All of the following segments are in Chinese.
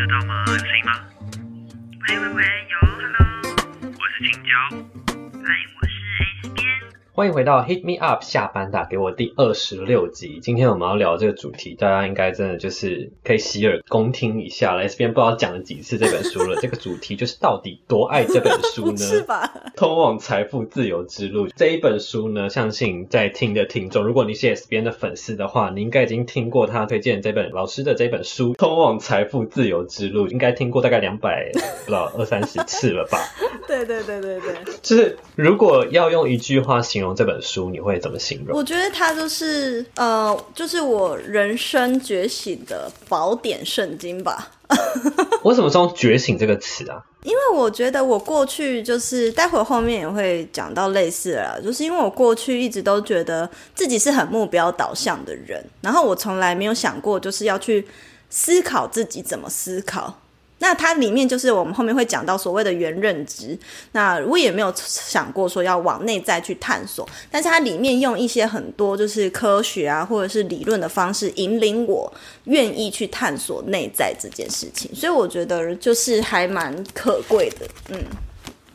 得到吗？有声音吗？喂喂喂，欢迎回到 Hit Me Up 下班打给我第二十六集。今天我们要聊这个主题，大家应该真的就是可以洗耳恭听一下了。S 边不知道讲了几次这本书了。这个主题就是到底多爱这本书呢？是吧？通往财富自由之路这一本书呢，相信在听的听众，如果你是 S 边的粉丝的话，你应该已经听过他推荐这本老师的这本书《通往财富自由之路》，应该听过大概两百不知道二三十次了吧？对对对对对，就是如果要用一句话形容这本书，你会怎么形容？我觉得它就是呃，就是我人生觉醒的宝典圣经吧。我怎么说“觉醒”这个词啊？因为我觉得我过去就是待会后面也会讲到类似的啦，就是因为我过去一直都觉得自己是很目标导向的人，然后我从来没有想过就是要去思考自己怎么思考。那它里面就是我们后面会讲到所谓的原认知，那我也没有想过说要往内在去探索，但是它里面用一些很多就是科学啊或者是理论的方式引领我愿意去探索内在这件事情，所以我觉得就是还蛮可贵的，嗯。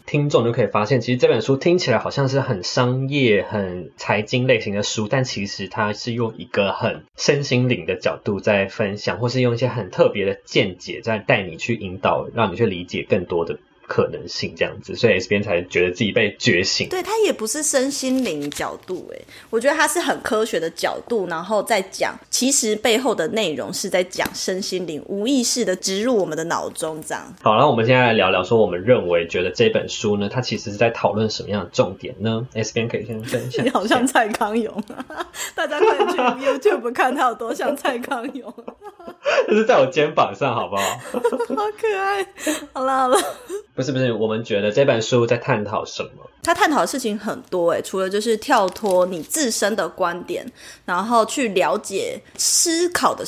听众就可以发现，其实这本书听起来好像是很商业、很财经类型的书，但其实它是用一个很身心灵的角度在分享，或是用一些很特别的见解在带你去引导，让你去理解更多的。可能性这样子，所以 S 边才觉得自己被觉醒。对他也不是身心灵角度，哎，我觉得他是很科学的角度，然后再讲，其实背后的内容是在讲身心灵，无意识的植入我们的脑中这样。好，那我们现在来聊聊，说我们认为觉得这本书呢，它其实是在讨论什么样的重点呢？S 边可以先分享。你好像蔡康永，大家快去 YouTube 看他有多像蔡康永。就是在我肩膀上，好不好？好可爱。好了好了。不是不是，我们觉得这本书在探讨什么？他探讨的事情很多哎，除了就是跳脱你自身的观点，然后去了解思考的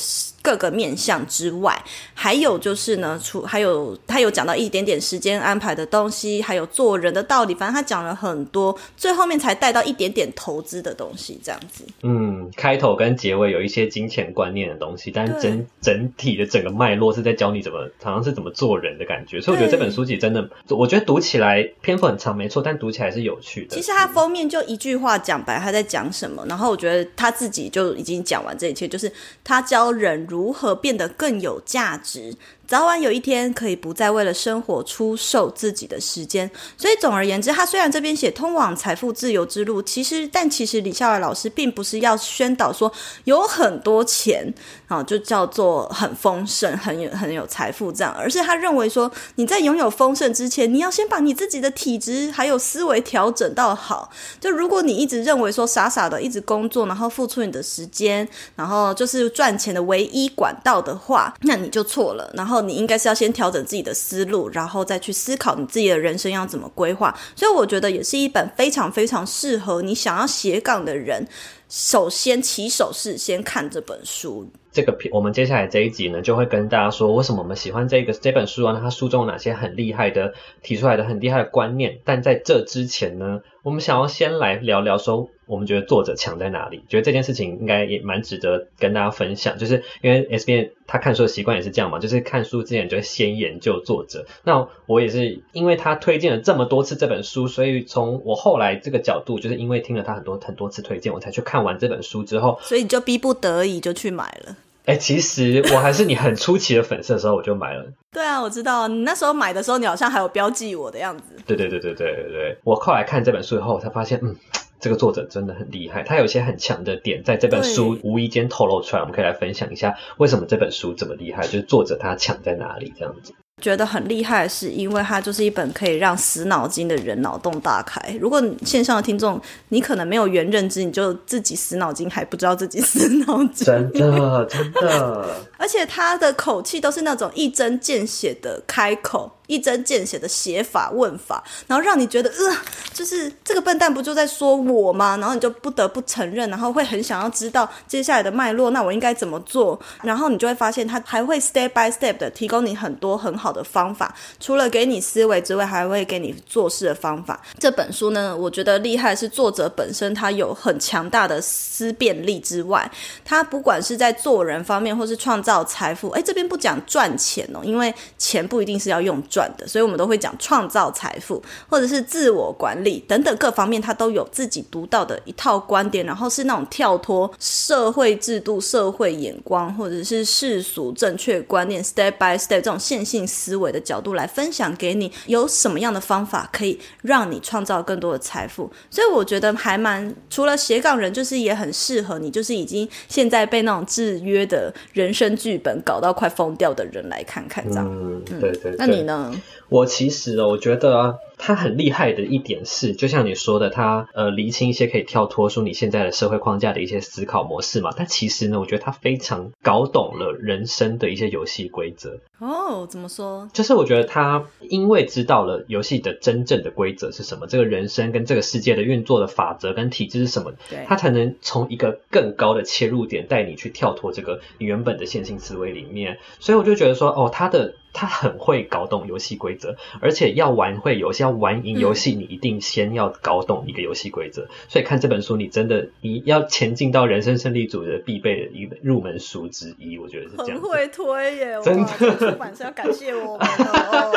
各个面向之外，还有就是呢，除还有他有讲到一点点时间安排的东西，还有做人的道理，反正他讲了很多，最后面才带到一点点投资的东西，这样子。嗯，开头跟结尾有一些金钱观念的东西，但是整整体的整个脉络是在教你怎么，好像是怎么做人的感觉。所以我觉得这本书其实真的。我觉得读起来篇幅很长，没错，但读起来是有趣的。其实他封面就一句话讲白他在讲什么，然后我觉得他自己就已经讲完这一切，就是他教人如如何变得更有价值。早晚有一天可以不再为了生活出售自己的时间，所以总而言之，他虽然这边写通往财富自由之路，其实但其实李笑来老师并不是要宣导说有很多钱啊，就叫做很丰盛、很有很有财富这样，而是他认为说你在拥有丰盛之前，你要先把你自己的体质还有思维调整到好。就如果你一直认为说傻傻的一直工作，然后付出你的时间，然后就是赚钱的唯一管道的话，那你就错了。然后你应该是要先调整自己的思路，然后再去思考你自己的人生要怎么规划。所以我觉得也是一本非常非常适合你想要斜杠的人，首先起手是先看这本书。这个我们接下来这一集呢，就会跟大家说为什么我们喜欢这个这本书啊？它书中有哪些很厉害的提出来的很厉害的观念？但在这之前呢，我们想要先来聊聊说。我们觉得作者强在哪里？觉得这件事情应该也蛮值得跟大家分享，就是因为 S B 他看书的习惯也是这样嘛，就是看书之前就会先研究作者。那我也是因为他推荐了这么多次这本书，所以从我后来这个角度，就是因为听了他很多很多次推荐，我才去看完这本书之后，所以你就逼不得已就去买了。哎，其实我还是你很初期的粉丝的时候，我就买了。对啊，我知道你那时候买的时候，你好像还有标记我的样子。对对对对对对对，我后来看这本书以后，我才发现，嗯。这个作者真的很厉害，他有一些很强的点，在这本书无意间透露出来，我们可以来分享一下为什么这本书这么厉害，就是作者他强在哪里这样子。觉得很厉害，是因为它就是一本可以让死脑筋的人脑洞大开。如果线上的听众你可能没有原认知，你就自己死脑筋还不知道自己死脑筋，真的真的。而且他的口气都是那种一针见血的开口。一针见血的写法问法，然后让你觉得呃，就是这个笨蛋不就在说我吗？然后你就不得不承认，然后会很想要知道接下来的脉络，那我应该怎么做？然后你就会发现他还会 step by step 的提供你很多很好的方法，除了给你思维之外，还会给你做事的方法。这本书呢，我觉得厉害是作者本身他有很强大的思辨力之外，他不管是在做人方面，或是创造财富，哎，这边不讲赚钱哦，因为钱不一定是要用的，所以我们都会讲创造财富，或者是自我管理等等各方面，他都有自己独到的一套观点，然后是那种跳脱社会制度、社会眼光，或者是世俗正确观念，step by step 这种线性思维的角度来分享给你，有什么样的方法可以让你创造更多的财富？所以我觉得还蛮除了斜杠人，就是也很适合你，就是已经现在被那种制约的人生剧本搞到快疯掉的人来看看这样。嗯，对对。那你呢？我其实，我觉得他很厉害的一点是，就像你说的，他呃厘清一些可以跳脱出你现在的社会框架的一些思考模式嘛。但其实呢，我觉得他非常搞懂了人生的一些游戏规则。哦，怎么说？就是我觉得他因为知道了游戏的真正的规则是什么，这个人生跟这个世界的运作的法则跟体制是什么，他才能从一个更高的切入点带你去跳脱这个你原本的线性思维里面。所以我就觉得说，哦，他的。他很会搞懂游戏规则，而且要玩会游戏，要玩赢游戏，你一定先要搞懂一个游戏规则。所以看这本书，你真的你要前进到人生胜利组的必备的一个入门书之一，我觉得是这样。很会推耶，真的，出版社要感谢我们哦。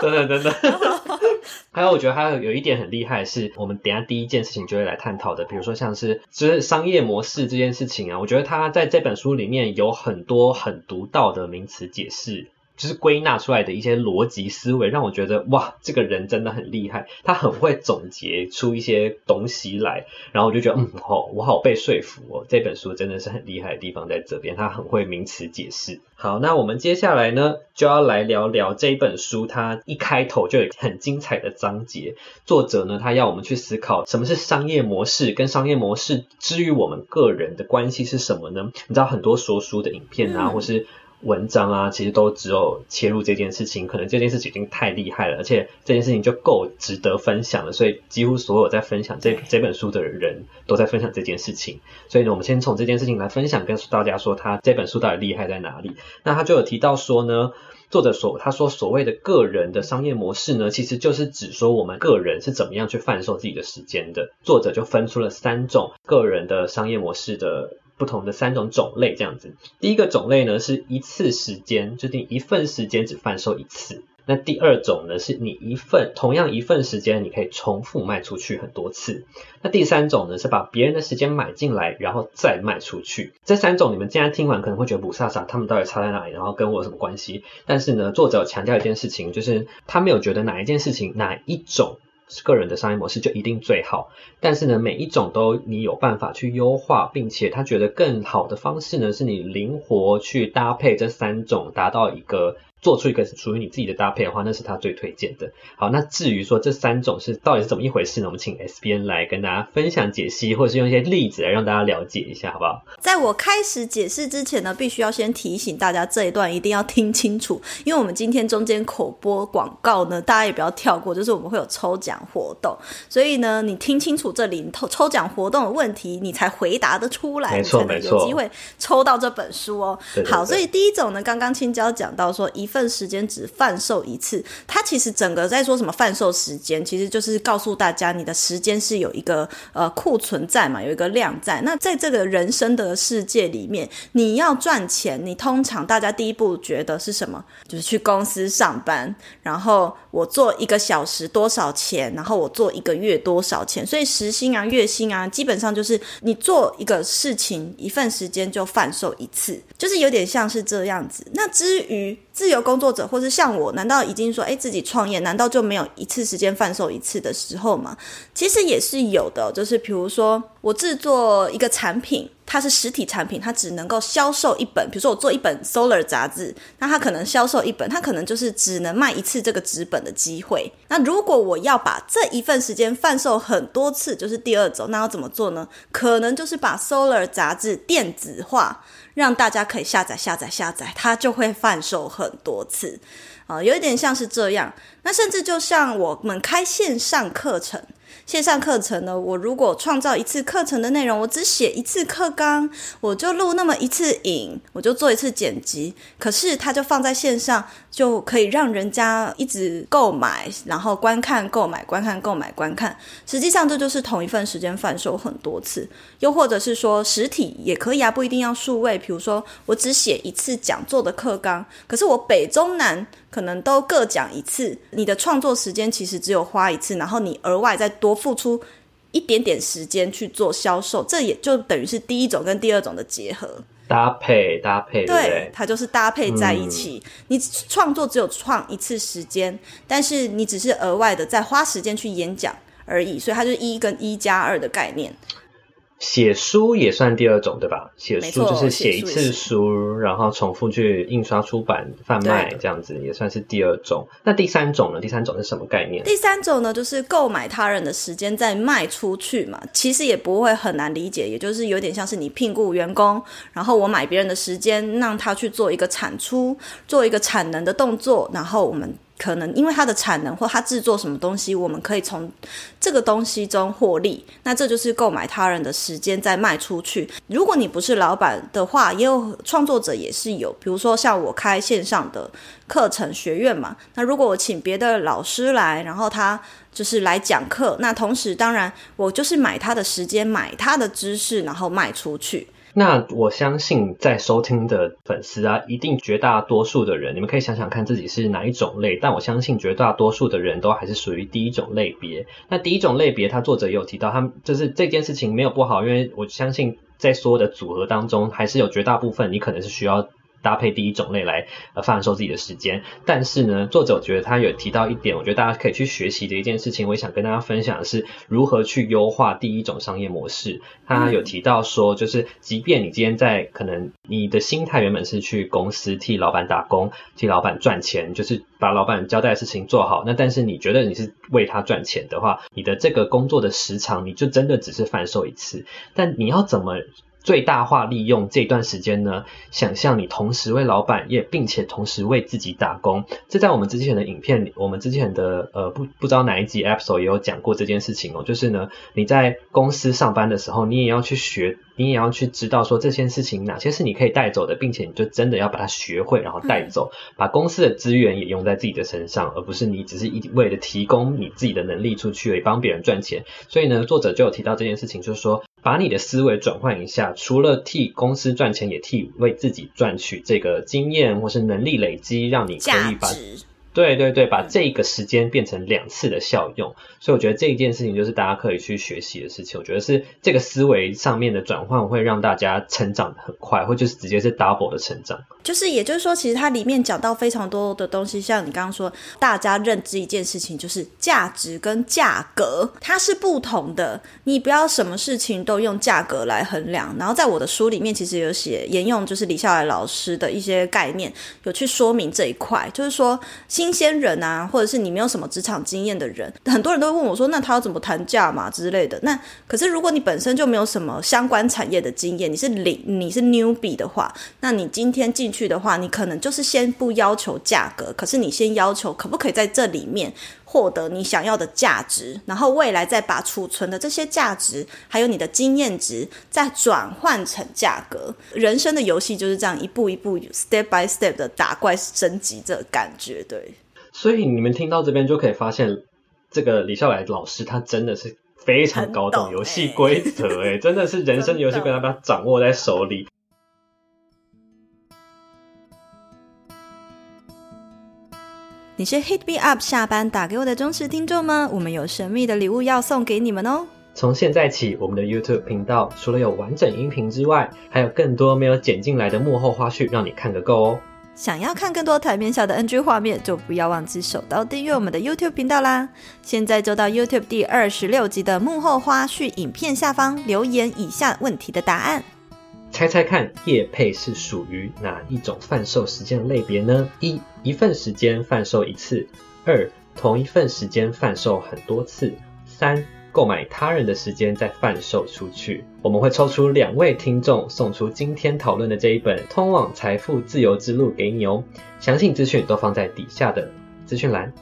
真 的真的。还有，我觉得还有有一点很厉害，是我们等下第一件事情就会来探讨的，比如说像是就是商业模式这件事情啊，我觉得他在这本书里面有很多很独到的名词解释。就是归纳出来的一些逻辑思维，让我觉得哇，这个人真的很厉害，他很会总结出一些东西来，然后我就觉得嗯，好，我好被说服哦。这本书真的是很厉害的地方在这边，他很会名词解释。好，那我们接下来呢，就要来聊聊这一本书，它一开头就有很精彩的章节。作者呢，他要我们去思考什么是商业模式，跟商业模式之于我们个人的关系是什么呢？你知道很多说书的影片啊，或是。文章啊，其实都只有切入这件事情，可能这件事情已经太厉害了，而且这件事情就够值得分享了，所以几乎所有在分享这这本书的人都在分享这件事情。所以呢，我们先从这件事情来分享，跟大家说他这本书到底厉害在哪里。那他就有提到说呢，作者所他说所谓的个人的商业模式呢，其实就是指说我们个人是怎么样去贩售自己的时间的。作者就分出了三种个人的商业模式的。不同的三种种类这样子，第一个种类呢是一次时间，就定一份时间只贩售一次。那第二种呢是你一份同样一份时间，你可以重复卖出去很多次。那第三种呢是把别人的时间买进来，然后再卖出去。这三种你们既然听完可能会觉得不飒飒，他们到底差在哪里？然后跟我有什么关系？但是呢，作者强调一件事情，就是他没有觉得哪一件事情哪一种。个人的商业模式就一定最好，但是呢，每一种都你有办法去优化，并且他觉得更好的方式呢，是你灵活去搭配这三种，达到一个。做出一个属于你自己的搭配的话，那是他最推荐的。好，那至于说这三种是到底是怎么一回事呢？我们请 S B N 来跟大家分享解析，或者是用一些例子来让大家了解一下，好不好？在我开始解释之前呢，必须要先提醒大家这一段一定要听清楚，因为我们今天中间口播广告呢，大家也不要跳过，就是我们会有抽奖活动，所以呢，你听清楚这里抽抽奖活动的问题，你才回答得出来，没错没错，有机会抽到这本书哦。好，所以第一种呢，刚刚青椒讲到说一。份时间只贩售一次，它其实整个在说什么贩售时间，其实就是告诉大家你的时间是有一个呃库存在嘛，有一个量在。那在这个人生的世界里面，你要赚钱，你通常大家第一步觉得是什么？就是去公司上班，然后我做一个小时多少钱，然后我做一个月多少钱。所以时薪啊、月薪啊，基本上就是你做一个事情一份时间就贩售一次，就是有点像是这样子。那至于自由工作者，或是像我，难道已经说，哎，自己创业，难道就没有一次时间贩售一次的时候吗？其实也是有的，就是比如说，我制作一个产品，它是实体产品，它只能够销售一本。比如说，我做一本 Solar 杂志，那它可能销售一本，它可能就是只能卖一次这个纸本的机会。那如果我要把这一份时间贩售很多次，就是第二种，那要怎么做呢？可能就是把 Solar 杂志电子化。让大家可以下载、下载、下载，它就会贩售很多次。啊、有一点像是这样。那甚至就像我们开线上课程。线上课程呢，我如果创造一次课程的内容，我只写一次课纲，我就录那么一次影，我就做一次剪辑。可是它就放在线上，就可以让人家一直购买，然后观看、购买、观看、购买、观看。实际上，这就是同一份时间贩售很多次。又或者是说，实体也可以啊，不一定要数位。比如说，我只写一次讲座的课纲，可是我北中南可能都各讲一次，你的创作时间其实只有花一次，然后你额外再多付出一点点时间去做销售，这也就等于是第一种跟第二种的结合。搭配搭配，对？它就是搭配在一起。你创作只有创一次时间，但是你只是额外的再花时间去演讲而已，所以它就是一跟一加二的概念。写书也算第二种，对吧？写书就是写一次书然后重复去印刷、出版、贩卖这样子，也算是第二种。那第三种呢？第三种是什么概念？第三种呢，就是购买他人的时间再卖出去嘛，其实也不会很难理解，也就是有点像是你聘雇员工，然后我买别人的时间，让他去做一个产出，做一个产能的动作，然后我们。可能因为它的产能或它制作什么东西，我们可以从这个东西中获利，那这就是购买他人的时间再卖出去。如果你不是老板的话，也有创作者也是有，比如说像我开线上的课程学院嘛，那如果我请别的老师来，然后他就是来讲课，那同时当然我就是买他的时间，买他的知识，然后卖出去。那我相信在收听的粉丝啊，一定绝大多数的人，你们可以想想看自己是哪一种类，但我相信绝大多数的人都还是属于第一种类别。那第一种类别，他作者也有提到，他就是这件事情没有不好，因为我相信在所有的组合当中，还是有绝大部分你可能是需要。搭配第一种类来呃贩售自己的时间，但是呢，作者我觉得他有提到一点，我觉得大家可以去学习的一件事情，我也想跟大家分享的是如何去优化第一种商业模式。他有提到说，就是即便你今天在可能你的心态原本是去公司替老板打工，替老板赚钱，就是把老板交代的事情做好，那但是你觉得你是为他赚钱的话，你的这个工作的时长，你就真的只是贩售一次，但你要怎么？最大化利用这段时间呢？想象你同时为老板，也并且同时为自己打工。这在我们之前的影片里，我们之前的呃不不知道哪一集 episode 也有讲过这件事情哦。就是呢，你在公司上班的时候，你也要去学，你也要去知道说这件事情哪些是你可以带走的，并且你就真的要把它学会，然后带走，把公司的资源也用在自己的身上，而不是你只是一味的提供你自己的能力出去，而帮别人赚钱。所以呢，作者就有提到这件事情，就是说。把你的思维转换一下，除了替公司赚钱，也替为自己赚取这个经验或是能力累积，让你可以把。对对对，把这个时间变成两次的效用。所以我觉得这一件事情就是大家可以去学习的事情。我觉得是这个思维上面的转换会让大家成长的很快，或就是直接是 double 的成长。就是，也就是说，其实它里面讲到非常多的东西，像你刚刚说，大家认知一件事情，就是价值跟价格它是不同的。你不要什么事情都用价格来衡量。然后在我的书里面，其实有写沿用就是李笑来老师的一些概念，有去说明这一块，就是说新鲜人啊，或者是你没有什么职场经验的人，很多人都会问我说，那他要怎么谈价嘛之类的。那可是如果你本身就没有什么相关产业的经验，你是零，你是 newbie 的话，那你今天进去的话，你可能就是先不要求价格，可是你先要求可不可以在这里面获得你想要的价值，然后未来再把储存的这些价值，还有你的经验值，再转换成价格。人生的游戏就是这样一步一步 step by step 的打怪升级，这感觉对。所以你们听到这边就可以发现，这个李笑来老师他真的是非常搞很懂懂游戏欸规则，哎，真的是人生 游戏规则，把它掌握在手里。你是 Hit Me Up 下班打给我的忠实听众吗？我们有神秘的礼物要送给你们哦！从现在起，我们的 YouTube 频道除了有完整音频之外，还有更多没有剪进来的幕后花絮，让你看个够哦。想要看更多台面下的 NG 画面，就不要忘记手刀订阅我们的 YouTube 频道啦！现在就到 YouTube 第二十六集的幕后花絮影片下方留言以下问题的答案。猜猜看，业配是属于哪一种贩售时间类别呢？一，一份时间贩售一次；二，同一份时间贩售很多次；三，购买他人的时间再贩售出去。我们会抽出两位听众，送出今天讨论的这一本《通往财富自由之路》给你哦。详细资讯都放在底下的资讯栏。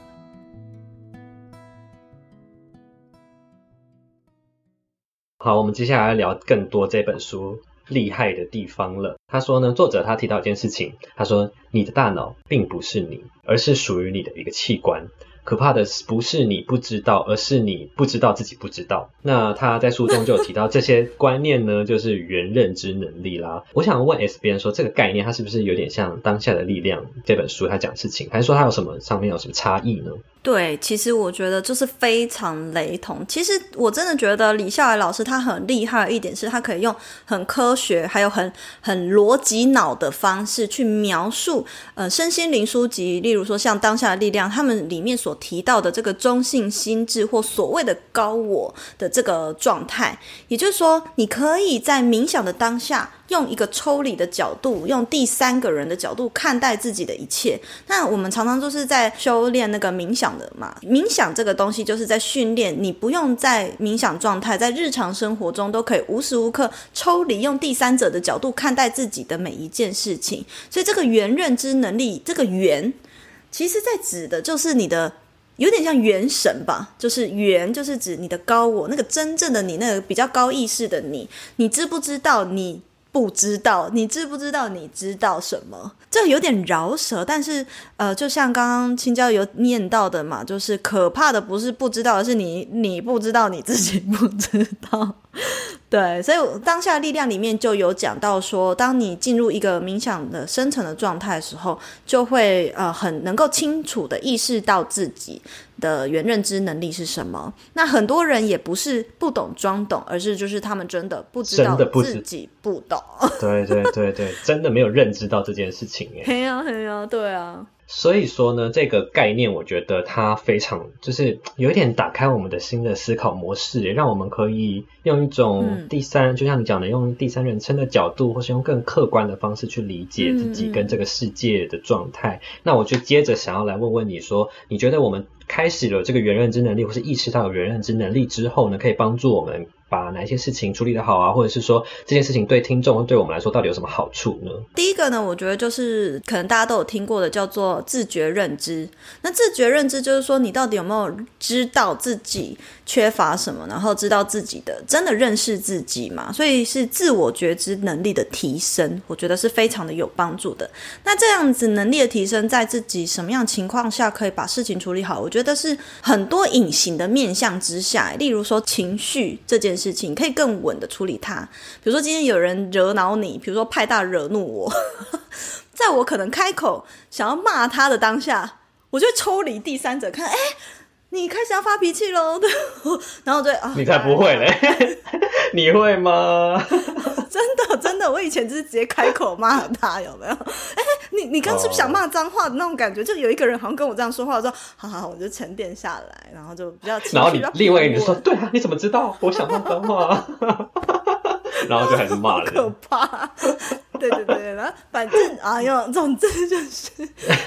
好，我们接下来聊更多这本书厉害的地方了。他说呢，作者他提到一件事情，他说你的大脑并不是你，而是属于你的一个器官。可怕的不是你不知道，而是你不知道自己不知道。那他在书中就有提到这些观念呢，就是原认知能力啦。我想问 S 边说，这个概念它是不是有点像《当下的力量》这本书他讲事情，还是说它有什么上面有什么差异呢？对，其实我觉得就是非常雷同。其实我真的觉得李笑来老师他很厉害的一点是，他可以用很科学还有很很逻辑脑的方式去描述呃身心灵书籍，例如说像《当下的力量》，他们里面所提到的这个中性心智或所谓的高我的这个状态。也就是说，你可以在冥想的当下。用一个抽离的角度，用第三个人的角度看待自己的一切。那我们常常就是在修炼那个冥想的嘛。冥想这个东西就是在训练你，不用在冥想状态，在日常生活中都可以无时无刻抽离，用第三者的角度看待自己的每一件事情。所以这个原认知能力，这个原，其实在指的就是你的，有点像元神吧，就是元就是指你的高我，那个真正的你，那个比较高意识的你，你知不知道你？不知道，你知不知道？你知道什么？这有点饶舌，但是呃，就像刚刚青椒有念到的嘛，就是可怕的不是不知道，而是你你不知道你自己不知道。对，所以当下力量里面就有讲到说，当你进入一个冥想的深层的状态的时候，就会呃很能够清楚的意识到自己的原认知能力是什么。那很多人也不是不懂装懂，而是就是他们真的不知道自己不懂。对对对对，真的没有认知到这件事情哎。嘿啊嘿啊，对啊。所以说呢，这个概念我觉得它非常就是 有一点打开我们的新的思考模式，让我们可以用一种第三，就像你讲的，用第三人称的角度，或是用更客观的方式去理解自己跟这个世界的状态。那我就接着想要来问问你说，你觉得我们开始了这个原认知能力，或是意识到有原认知能力之后呢，可以帮助我们？把哪些事情处理的好啊，或者是说这件事情对听众对我们来说到底有什么好处呢？第一个呢，我觉得就是可能大家都有听过的，叫做自觉认知。那自觉认知就是说，你到底有没有知道自己缺乏什么，然后知道自己的真的认识自己嘛？所以是自我觉知能力的提升，我觉得是非常的有帮助的。那这样子能力的提升，在自己什么样情况下可以把事情处理好？我觉得是很多隐形的面向之下，例如说情绪这件事。事情可以更稳的处理它，比如说今天有人惹恼你，比如说派大惹怒我，在我可能开口想要骂他的当下，我就抽离第三者看，哎，你开始要发脾气喽，然后对啊，你才不会嘞，你会吗？真的真的，我以前就是直接开口骂他，有没有？哎，你你刚是不是想骂脏话的那种感觉？就有一个人好像跟我这样说话，我说好好，我就沉淀下来，然后就比较。然后你另外一个人说，对啊，你怎么知道我想骂脏话？然后就开始骂了。可怕。对对对，然后反正啊，哟，总之就是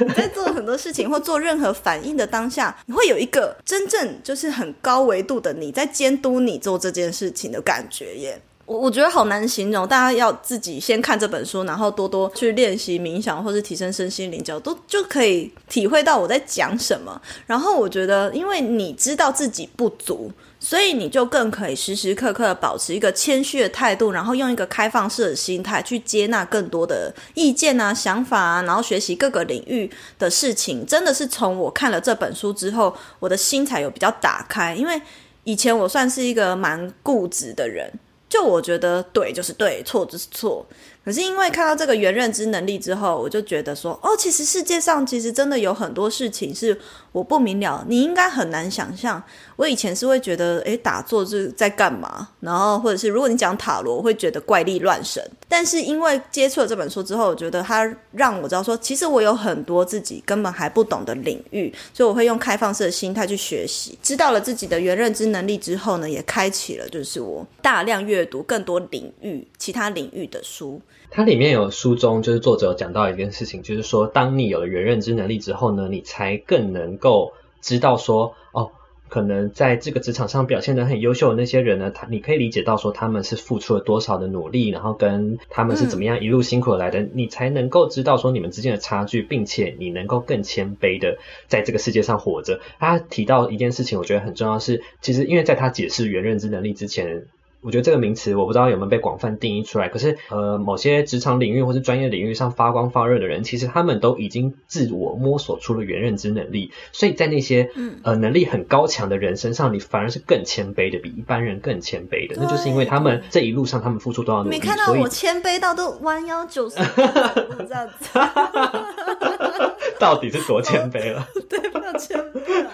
你在做很多事情或做任何反应的当下，你会有一个真正就是很高维度的你在监督你做这件事情的感觉耶。我我觉得好难形容，大家要自己先看这本书，然后多多去练习冥想，或是提升身心灵角度，就可以体会到我在讲什么。然后我觉得，因为你知道自己不足，所以你就更可以时时刻刻保持一个谦虚的态度，然后用一个开放式的心态去接纳更多的意见啊、想法啊，然后学习各个领域的事情。真的是从我看了这本书之后，我的心才有比较打开，因为以前我算是一个蛮固执的人。就我觉得对就是对，错就是错。可是因为看到这个原认知能力之后，我就觉得说，哦，其实世界上其实真的有很多事情是我不明了，你应该很难想象。我以前是会觉得，诶，打坐是在干嘛？然后或者是如果你讲塔罗，我会觉得怪力乱神。但是因为接触了这本书之后，我觉得它让我知道说，其实我有很多自己根本还不懂的领域，所以我会用开放式的心态去学习。知道了自己的原认知能力之后呢，也开启了就是我大量阅读更多领域、其他领域的书。它里面有书中就是作者有讲到一件事情，就是说，当你有了原认知能力之后呢，你才更能够知道说，哦，可能在这个职场上表现得很优秀的那些人呢，他你可以理解到说他们是付出了多少的努力，然后跟他们是怎么样一路辛苦而来的，你才能够知道说你们之间的差距，并且你能够更谦卑的在这个世界上活着。他提到一件事情，我觉得很重要是，其实因为在他解释原认知能力之前。我觉得这个名词我不知道有没有被广泛定义出来，可是呃，某些职场领域或是专业领域上发光发热的人，其实他们都已经自我摸索出了原认知能力，所以在那些呃能力很高强的人身上，你反而是更谦卑的，比一般人更谦卑的，那就是因为他们这一路上他们付出多少努力，没看到我谦卑到都弯腰九十度这样子，到底是多谦卑了？对，不要谦卑了。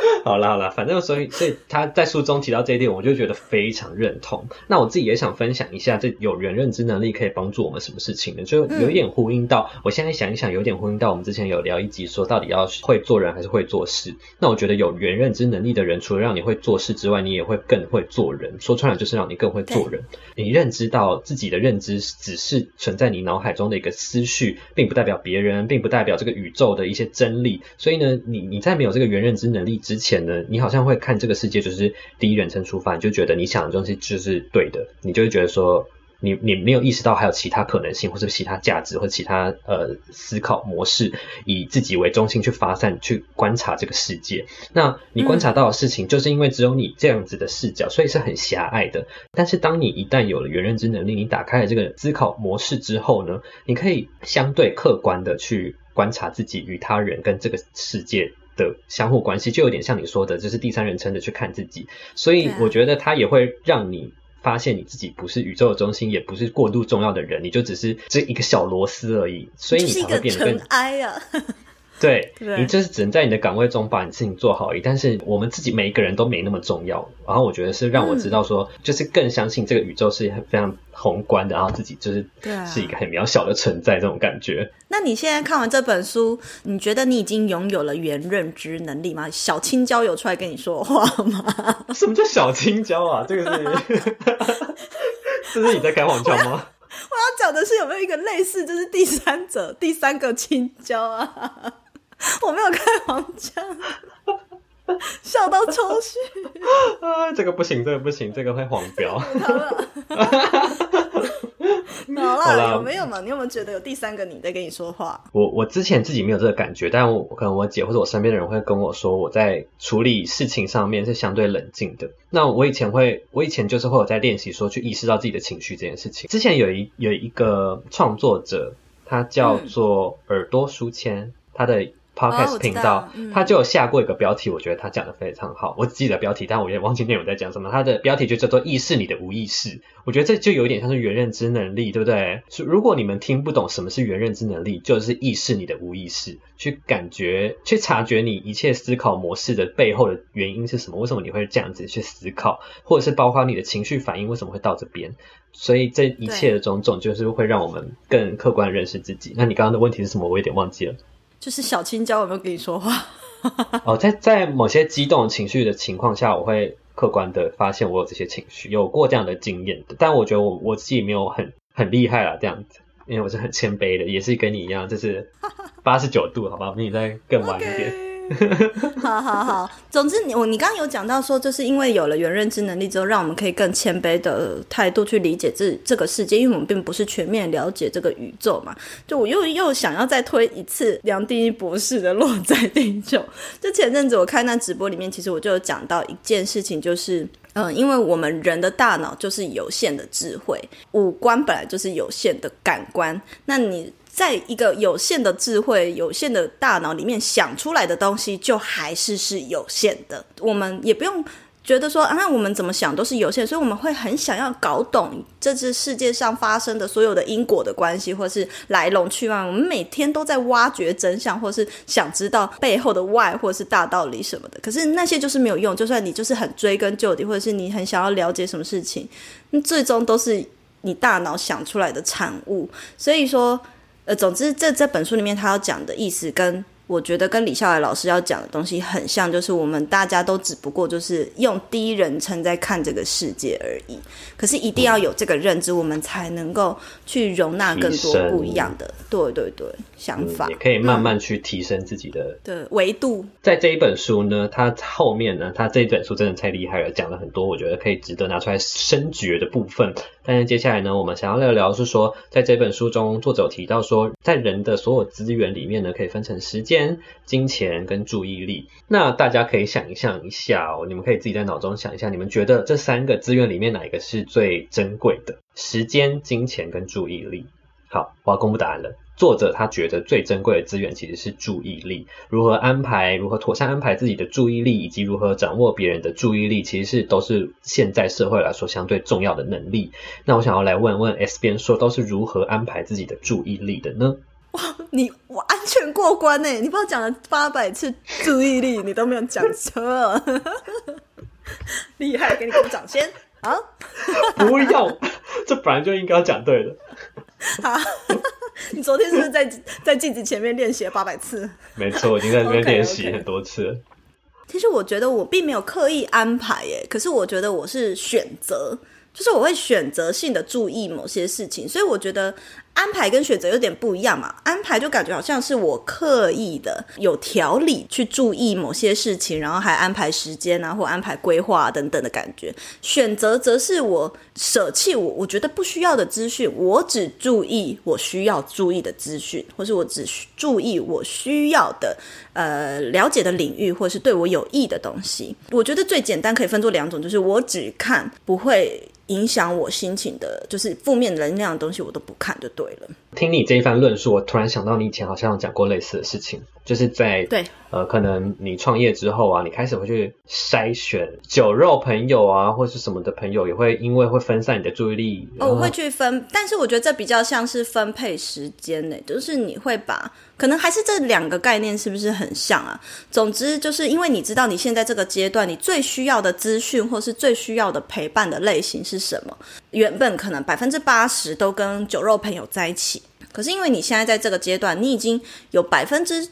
好了好了，反正所以所以他在书中提到这一点，我就觉得非常认同。那我自己也想分享一下，这有原认知能力可以帮助我们什么事情呢？就有点呼应到，我现在想一想，有点呼应到我们之前有聊一集说，到底要会做人还是会做事？那我觉得有原认知能力的人，除了让你会做事之外，你也会更会做人。说穿了，就是让你更会做人。你认知到自己的认知只是存在你脑海中的一个思绪，并不代表别人，并不代表这个宇宙的一些真理。所以呢，你你在没有这个原认知能力之之前呢，你好像会看这个世界就是第一人称出发，你就觉得你想的东西就是对的，你就会觉得说，你你没有意识到还有其他可能性，或者其他价值，或其他呃思考模式，以自己为中心去发散去观察这个世界。那你观察到的事情，就是因为只有你这样子的视角，所以是很狭隘的。但是当你一旦有了原认知能力，你打开了这个思考模式之后呢，你可以相对客观的去观察自己与他人跟这个世界。的相互关系就有点像你说的，就是第三人称的去看自己，所以我觉得它也会让你发现你自己不是宇宙的中心，也不是过度重要的人，你就只是这一个小螺丝而已，所以你才会变得更。对你就是只能在你的岗位中把你事情做好而已，但是我们自己每一个人都没那么重要。然后我觉得是让我知道说，就是更相信这个宇宙是很非常宏观的，然后自己就是是一个很渺小的存在这种感觉。那你现在看完这本书，你觉得你已经拥有了原认知能力吗？小青椒有出来跟你说话吗？什么叫小青椒啊？这个是 这是你在开黄腔吗？我要讲的是有没有一个类似，就是第三者第三个青椒啊？我没有开黄腔，笑到抽血 啊！这个不行，这个不行，这个会黄标。好了，有没有嘛？你有没有觉得有第三个你在跟你说话？我我之前自己没有这个感觉，但我可能我姐或者我身边的人会跟我说，我在处理事情上面是相对冷静的。那我以前会，我以前就是会有在练习说去意识到自己的情绪这件事情。之前有一有一个创作者，他叫做耳朵书签，他的。Podcast 频道，他就有下过一个标题，我觉得他讲的非常好。我记得标题，但我也忘记内容在讲什么。他的标题就叫做“意识你的无意识”。我觉得这就有点像是原认知能力，对不对？如果你们听不懂什么是原认知能力，就是意识你的无意识，去感觉、去察觉你一切思考模式的背后的原因是什么？为什么你会这样子去思考？或者是包括你的情绪反应为什么会到这边？所以这一切的种种，就是会让我们更客观认识自己。那你刚刚的问题是什么？我有点忘记了。就是小青椒有没有跟你说话？哦，在在某些激动情绪的情况下，我会客观的发现我有这些情绪，有过这样的经验的。但我觉得我我自己没有很很厉害啦，这样子，因为我是很谦卑的，也是跟你一样，就是八十九度，好吧，比你再更晚一点。好好好，总之你我你刚刚有讲到说，就是因为有了原认知能力之后，让我们可以更谦卑的态度去理解这这个世界，因为我们并不是全面了解这个宇宙嘛。就我又又想要再推一次梁第一博士的《落在地球》。就前阵子我看那直播里面，其实我就有讲到一件事情，就是嗯，因为我们人的大脑就是有限的智慧，五官本来就是有限的感官，那你。在一个有限的智慧、有限的大脑里面想出来的东西，就还是是有限的。我们也不用觉得说啊，我们怎么想都是有限，所以我们会很想要搞懂这只世界上发生的所有的因果的关系，或是来龙去脉。我们每天都在挖掘真相，或是想知道背后的外或是大道理什么的。可是那些就是没有用。就算你就是很追根究底，或者是你很想要了解什么事情，最终都是你大脑想出来的产物。所以说。呃，总之，这这本书里面他要讲的意思跟我觉得跟李笑来老师要讲的东西很像，就是我们大家都只不过就是用第一人称在看这个世界而已。可是一定要有这个认知，我们才能够去容纳更多不一样的，对对对，想法、也可以慢慢去提升自己的的维度。在这一本书呢，它后面呢，它这一本书真的太厉害了，讲了很多我觉得可以值得拿出来深掘的部分。但是接下来呢，我们想要聊聊是说，在这本书中，作者有提到说，在人的所有资源里面呢，可以分成时间、金钱跟注意力。那大家可以想象一下哦，你们可以自己在脑中想一下，你们觉得这三个资源里面哪一个是最珍贵的？时间、金钱跟注意力。好，我要公布答案了。作者他觉得最珍贵的资源其实是注意力，如何安排，如何妥善安排自己的注意力，以及如何掌握别人的注意力，其实是都是现在社会来说相对重要的能力。那我想要来问问 S 边说，都是如何安排自己的注意力的呢？哇，你我安全过关呢！你不知道讲了八百次注意力，你都没有讲错，厉害，给你鼓掌先啊！不要，这本来就应该要讲对的。好，你昨天是不是在在镜子前面练习了八百次？没错，我已经在那边练习很多次了。其实我觉得我并没有刻意安排耶，可是我觉得我是选择，就是我会选择性的注意某些事情，所以我觉得。安排跟选择有点不一样嘛，安排就感觉好像是我刻意的、有条理去注意某些事情，然后还安排时间啊，或安排规划等等的感觉。选择则是我舍弃我我觉得不需要的资讯，我只注意我需要注意的资讯，或是我只注意我需要的呃了解的领域，或是对我有益的东西。我觉得最简单可以分作两种，就是我只看不会。影响我心情的，就是负面能量的东西，我都不看就对了。听你这一番论述，我突然想到，你以前好像有讲过类似的事情，就是在对呃，可能你创业之后啊，你开始会去筛选酒肉朋友啊，或是什么的朋友，也会因为会分散你的注意力。哦，我会去分，但是我觉得这比较像是分配时间呢，就是你会把。可能还是这两个概念是不是很像啊？总之就是因为你知道你现在这个阶段你最需要的资讯或是最需要的陪伴的类型是什么？原本可能百分之八十都跟酒肉朋友在一起，可是因为你现在在这个阶段，你已经有百分之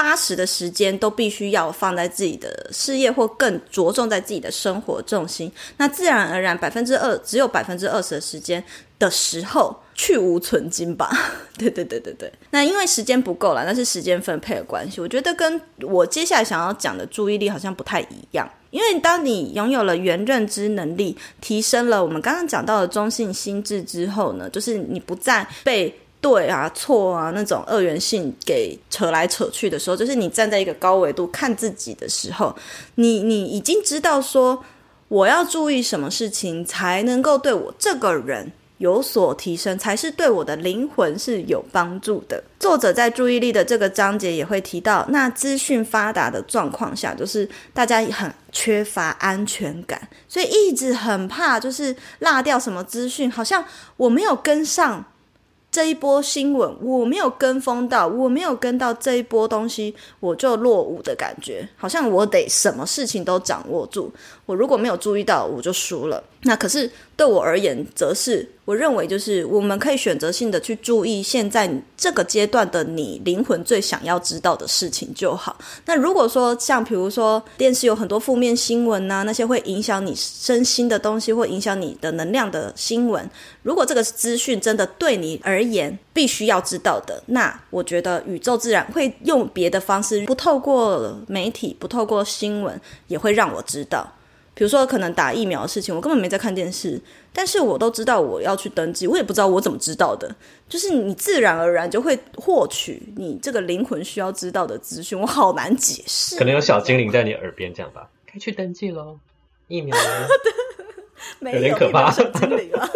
八十的时间都必须要放在自己的事业或更着重在自己的生活重心，那自然而然百分之二只有百分之二十的时间的时候。去无存金吧，对对对对对。那因为时间不够了，那是时间分配的关系。我觉得跟我接下来想要讲的注意力好像不太一样。因为当你拥有了原认知能力，提升了我们刚刚讲到的中性心智之后呢，就是你不再被对啊错啊那种二元性给扯来扯去的时候，就是你站在一个高维度看自己的时候，你你已经知道说我要注意什么事情才能够对我这个人。有所提升，才是对我的灵魂是有帮助的。作者在注意力的这个章节也会提到，那资讯发达的状况下，就是大家很缺乏安全感，所以一直很怕，就是落掉什么资讯，好像我没有跟上。这一波新闻我没有跟风到，我没有跟到这一波东西，我就落伍的感觉，好像我得什么事情都掌握住。我如果没有注意到，我就输了。那可是对我而言，则是我认为就是我们可以选择性的去注意现在这个阶段的你灵魂最想要知道的事情就好。那如果说像比如说电视有很多负面新闻呐，那些会影响你身心的东西，或影响你的能量的新闻，如果这个资讯真的对你而言必须要知道的，那我觉得宇宙自然会用别的方式，不透过媒体，不透过新闻，也会让我知道。比如说，可能打疫苗的事情，我根本没在看电视，但是我都知道我要去登记，我也不知道我怎么知道的，就是你自然而然就会获取你这个灵魂需要知道的资讯，我好难解释。可能有小精灵在你耳边这样吧，该去登记喽，疫苗。有点可怕。小精灵啊！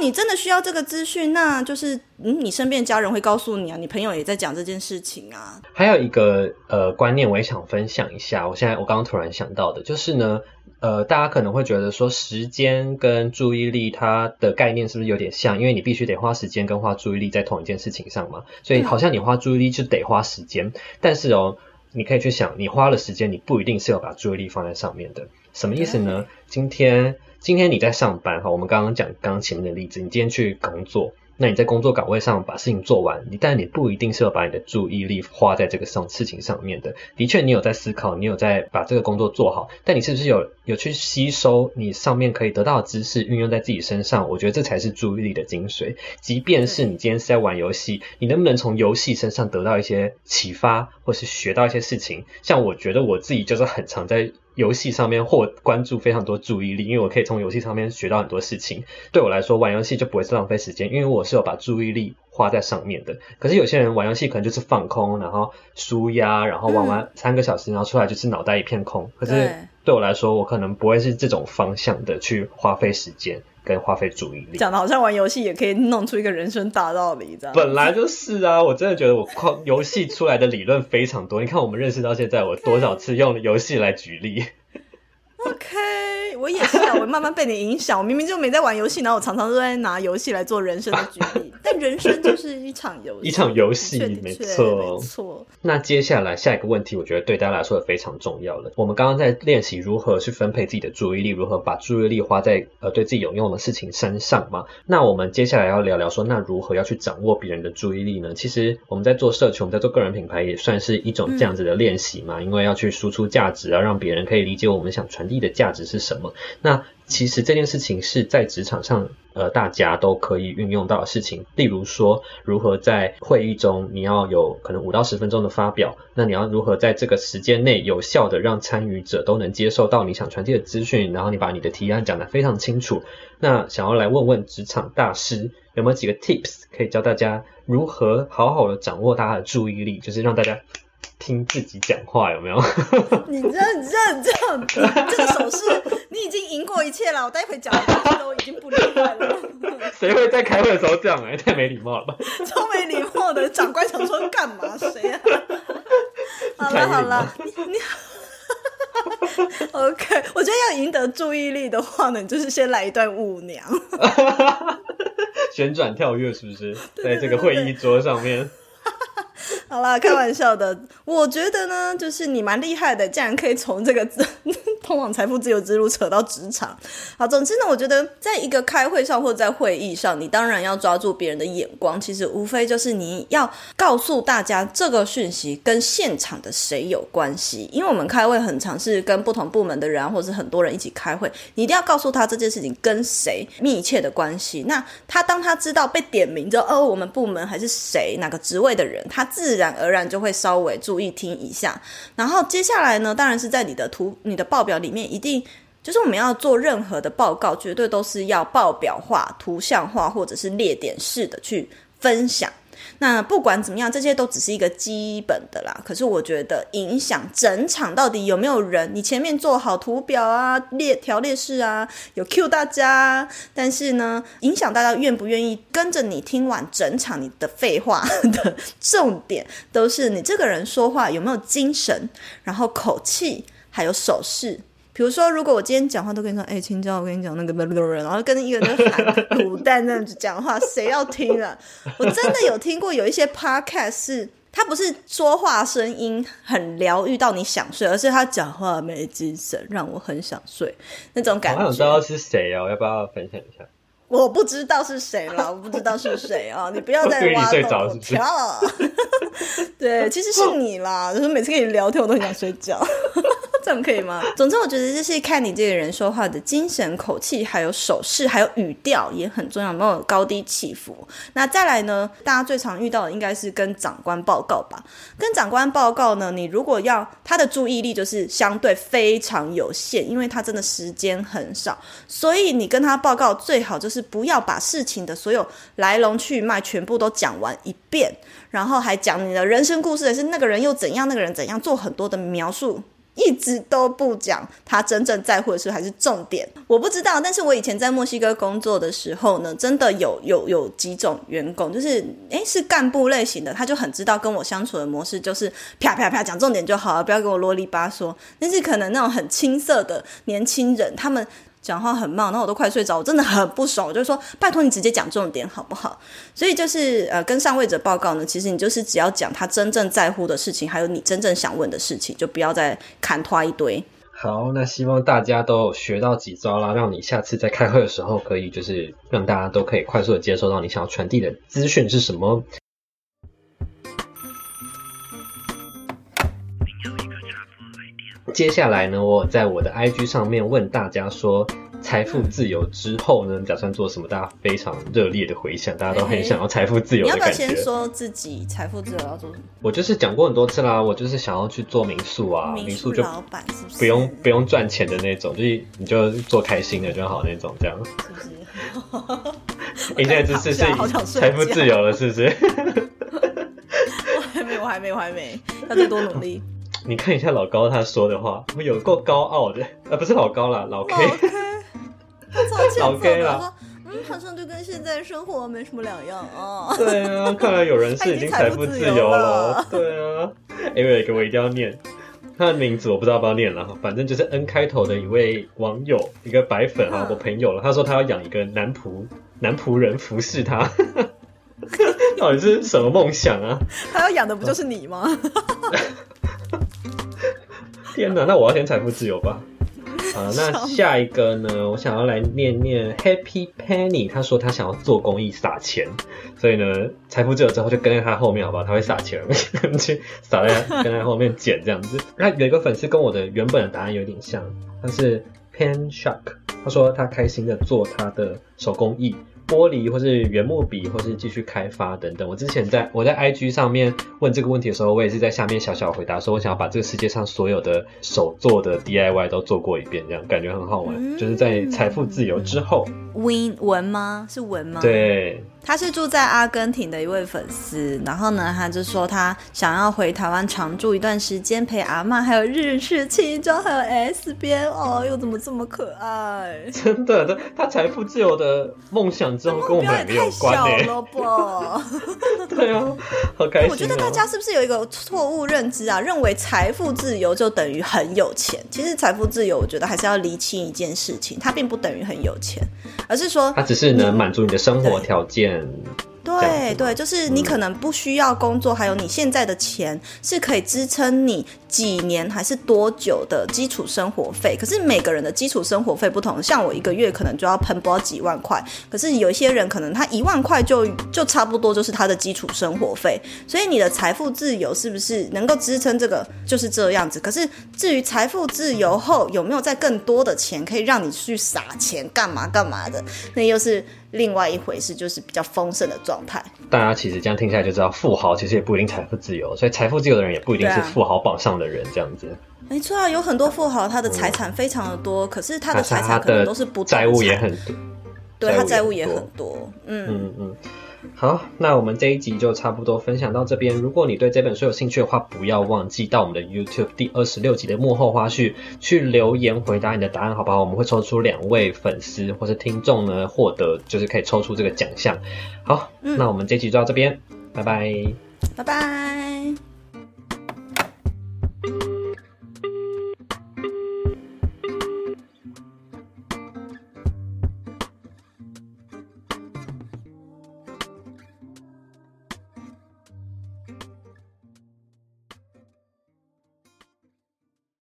你真的需要这个资讯，那就是嗯，你身边家人会告诉你啊，你朋友也在讲这件事情啊。还有一个呃观念，我也想分享一下。我现在我刚刚突然想到的，就是呢，呃，大家可能会觉得说，时间跟注意力它的概念是不是有点像？因为你必须得花时间跟花注意力在同一件事情上嘛，所以好像你花注意力就得花时间。但是哦，你可以去想，你花了时间，你不一定是要把注意力放在上面的。什么意思呢？今天今天你在上班哈，我们刚刚讲刚刚前面的例子，你今天去工作，那你在工作岗位上把事情做完，你但你不一定是要把你的注意力花在这个上事情上面的。的确，你有在思考，你有在把这个工作做好，但你是不是有有去吸收你上面可以得到的知识，运用在自己身上？我觉得这才是注意力的精髓。即便是你今天是在玩游戏，你能不能从游戏身上得到一些启发，或是学到一些事情？像我觉得我自己就是很常在。游戏上面或关注非常多注意力，因为我可以从游戏上面学到很多事情。对我来说，玩游戏就不会是浪费时间，因为我是有把注意力花在上面的。可是有些人玩游戏可能就是放空，然后舒压，然后玩完三个小时，然后出来就是脑袋一片空。可是对我来说，我可能不会是这种方向的去花费时间。跟花费注意力，讲的好像玩游戏也可以弄出一个人生大道理，这样。本来就是啊，我真的觉得我靠游戏出来的理论非常多。你看我们认识到现在，我多少次用游戏来举例。我也是啊，我慢慢被你影响。我明明就没在玩游戏，然后我常常都在拿游戏来做人生的举例。但人生就是一场游戏，一场游戏，没错，没错。那接下来下一个问题，我觉得对大家来说也非常重要了。我们刚刚在练习如何去分配自己的注意力，如何把注意力花在呃对自己有用的事情身上嘛？那我们接下来要聊聊说，那如何要去掌握别人的注意力呢？其实我们在做社群，我们在做个人品牌，也算是一种这样子的练习嘛。因为要去输出价值啊，让别人可以理解我们想传递的价值是什么。那其实这件事情是在职场上，呃，大家都可以运用到的事情。例如说，如何在会议中你要有可能五到十分钟的发表，那你要如何在这个时间内有效的让参与者都能接受到你想传递的资讯，然后你把你的提案讲得非常清楚。那想要来问问职场大师，有没有几个 tips 可以教大家如何好好的掌握大家的注意力，就是让大家。听自己讲话有没有？你认认这样子，这个手势你已经赢过一切了。我待会讲的东西都已经不厉害了。谁会在开会的时候这样？哎，太没礼貌了吧！超没礼貌的长官想说干嘛？谁啊？好了好了，你 OK。我觉得要赢得注意力的话呢，就是先来一段舞娘，旋转跳跃是不是？在这个会议桌上面。好啦，开玩笑的。我觉得呢，就是你蛮厉害的，竟然可以从这个 通往财富自由之路扯到职场。好，总之呢，我觉得在一个开会上或者在会议上，你当然要抓住别人的眼光。其实无非就是你要告诉大家这个讯息跟现场的谁有关系。因为我们开会很常是跟不同部门的人，或者是很多人一起开会，你一定要告诉他这件事情跟谁密切的关系。那他当他知道被点名之后，哦，我们部门还是谁哪个职位的人，他自自然而然就会稍微注意听一下，然后接下来呢，当然是在你的图、你的报表里面，一定就是我们要做任何的报告，绝对都是要报表化、图像化或者是列点式的去分享。那不管怎么样，这些都只是一个基本的啦。可是我觉得影响整场到底有没有人，你前面做好图表啊、列条列式啊，有 Q 大家，但是呢，影响大家愿不愿意跟着你听完整场你的废话的重点，都是你这个人说话有没有精神，然后口气还有手势。比如说，如果我今天讲话都跟你说，哎，青椒，我跟你讲那个人，然后跟一个人喊卤蛋那样子讲话，谁要听啊？我真的有听过有一些 podcast 是，他不是说话声音很疗愈到你想睡，而是他讲话没精神，让我很想睡那种感觉。我想知道是谁哦，要不要分享一下？我不知道是谁了，我不知道是谁啊！你不要再挖洞跳了。对，其实是你啦，就是每次跟你聊天，我都很想睡觉。这样可以吗？总之，我觉得就是看你这个人说话的精神、口气，还有手势，还有语调也很重要，没有高低起伏。那再来呢？大家最常遇到的应该是跟长官报告吧？跟长官报告呢，你如果要他的注意力就是相对非常有限，因为他真的时间很少，所以你跟他报告最好就是不要把事情的所有来龙去脉全部都讲完一遍，然后还讲你的人生故事，是那个人又怎样，那个人怎样，做很多的描述。一直都不讲他真正在乎的事还是重点，我不知道。但是我以前在墨西哥工作的时候呢，真的有有有几种员工，就是诶是干部类型的，他就很知道跟我相处的模式就是啪啪啪讲重点就好了，不要跟我啰里吧嗦。但是可能那种很青涩的年轻人，他们。讲话很慢，那我都快睡着，我真的很不爽。我就说，拜托你直接讲重点好不好？所以就是呃，跟上位者报告呢，其实你就是只要讲他真正在乎的事情，还有你真正想问的事情，就不要再砍拖一堆。好，那希望大家都学到几招啦，让你下次在开会的时候可以就是让大家都可以快速的接收到你想要传递的资讯是什么。接下来呢，我在我的 IG 上面问大家说，财富自由之后呢，打算做什么？大家非常热烈的回想，大家都很想要财富自由你要不要的感觉。先说自己财富自由要做什么？我就是讲过很多次啦，我就是想要去做民宿啊，民宿就老板是不是？不用不用赚钱的那种，就是你就做开心的就好那种，这样。是不是？你现在姿势是好想睡财富自由了，是不是？我还没，我还没，我还没，要再多努力。你看一下老高他说的话，我有够高傲的，呃，不是老高啦，老 K，老 K，他超欠 老揍 K 的，啦嗯，好像就跟现在生活没什么两样啊。对啊，看来有人是已经财富自由了。对啊，哎，有一个我一定要念，他的名字我不知道要不要念了，反正就是 N 开头的一位网友，一个白粉哈，嗯。我朋友了，他说他要养一个男仆男仆人服侍他，到底是什么梦想啊？他要养的不就是你吗？天哪，那我要先财富自由吧。好，那下一个呢？我想要来念念 Happy Penny，他说他想要做公益撒钱，所以呢，财富自由之后就跟在他后面，好不好？他会撒钱，去 撒在跟在后面捡这样子。那有一个粉丝跟我的原本的答案有点像，他是 Pen Shark，他说他开心的做他的手工艺。玻璃或是原木笔，或是继续开发等等。我之前在我在 IG 上面问这个问题的时候，我也是在下面小小回答说，我想要把这个世界上所有的手做的 DIY 都做过一遍，这样感觉很好玩。嗯就是在财富自由之后，Win 文吗？是文吗？。对，他是住在阿根廷的一位粉丝，然后呢，他就说他想要回台湾常住一段时间，陪阿嬷，还有日式青椒，还有 S 边，哦，又怎么这么可爱？真的，他他财富自由的梦想之后跟我们两个有目标也太小了吧？对啊，好开心、哦。我觉得大家是不是有一个错误认知啊？认为财富自由就等于很有钱。其实财富自由，我觉得还是要厘清一件事情，它并不等于很有钱，而是说它只是能满足你的生活条件。对对，就是你可能不需要工作，还有你现在的钱是可以支撑你几年还是多久的基础生活费。可是每个人的基础生活费不同，像我一个月可能就要喷包几万块，可是有一些人可能他一万块就就差不多就是他的基础生活费。所以你的财富自由是不是能够支撑这个，就是这样子。可是至于财富自由后有没有再更多的钱可以让你去撒钱干嘛干嘛的，那又是另外一回事，就是比较丰盛的状态。大家其实这样听下来就知道，富豪其实也不一定财富自由，所以财富自由的人也不一定是富豪榜上的人，这样子。没错啊，有很多富豪，他的财产非常的多，可是他的财产可能都是不动债务也很多。对他债债务务也也很很多，嗯，嗯嗯，好，那我们这一集就差不多分享到这边。如果你对这本书有兴趣的话，不要忘记到我们的 YouTube 第二十六集的幕后花絮去留言回答你的答案，好不好？我们会抽出两位粉丝或是听众呢，获得就是可以抽出这个奖项。好，嗯那我们这集就到这边，拜拜。拜拜。